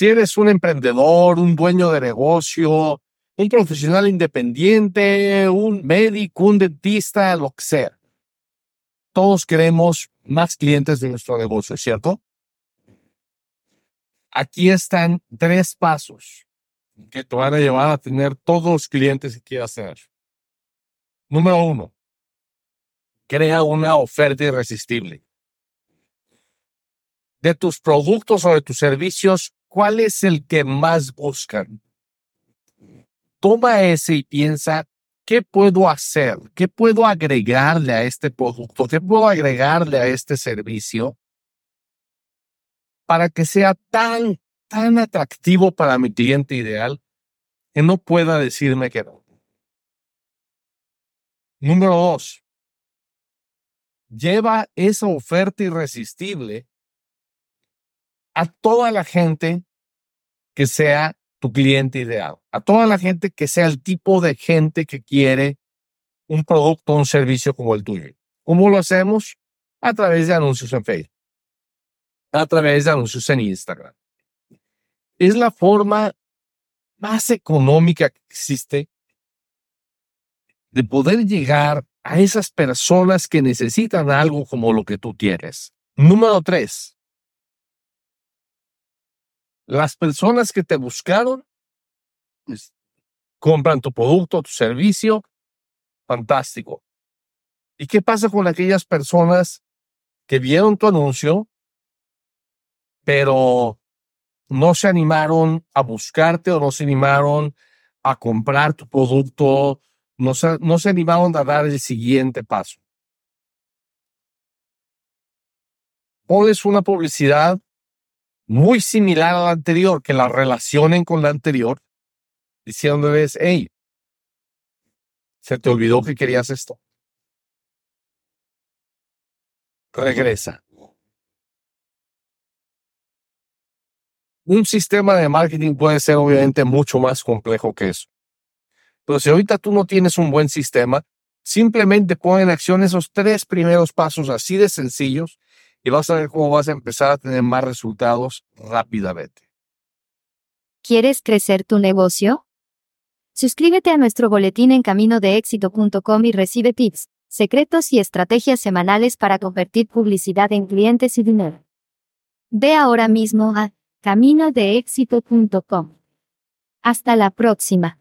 Si eres un emprendedor, un dueño de negocio, un profesional independiente, un médico, un dentista, lo que sea. Todos queremos más clientes de nuestro negocio, ¿cierto? Aquí están tres pasos que te van a llevar a tener todos los clientes que quieras tener. Número uno, crea una oferta irresistible. De tus productos o de tus servicios, ¿cuál es el que más buscan? Toma ese y piensa, ¿qué puedo hacer? ¿Qué puedo agregarle a este producto? ¿Qué puedo agregarle a este servicio para que sea tan, tan atractivo para mi cliente ideal que no pueda decirme que no. Número dos, lleva esa oferta irresistible a toda la gente que sea tu cliente ideal, a toda la gente que sea el tipo de gente que quiere un producto o un servicio como el tuyo. ¿Cómo lo hacemos? A través de anuncios en Facebook a través de anuncios en Instagram. Es la forma más económica que existe de poder llegar a esas personas que necesitan algo como lo que tú tienes. Número tres, las personas que te buscaron compran tu producto, tu servicio, fantástico. ¿Y qué pasa con aquellas personas que vieron tu anuncio, pero no se animaron a buscarte o no se animaron a comprar tu producto, no se, no se animaron a dar el siguiente paso. Pones una publicidad muy similar a la anterior, que la relacionen con la anterior, diciéndoles, hey, se te olvidó que querías esto. Regresa. Un sistema de marketing puede ser obviamente mucho más complejo que eso. Pero si ahorita tú no tienes un buen sistema, simplemente pon en acción esos tres primeros pasos así de sencillos y vas a ver cómo vas a empezar a tener más resultados rápidamente. ¿Quieres crecer tu negocio? Suscríbete a nuestro boletín en caminodeéxito.com y recibe tips, secretos y estrategias semanales para convertir publicidad en clientes y dinero. Ve ahora mismo a caminodeéxito.com. Hasta la próxima.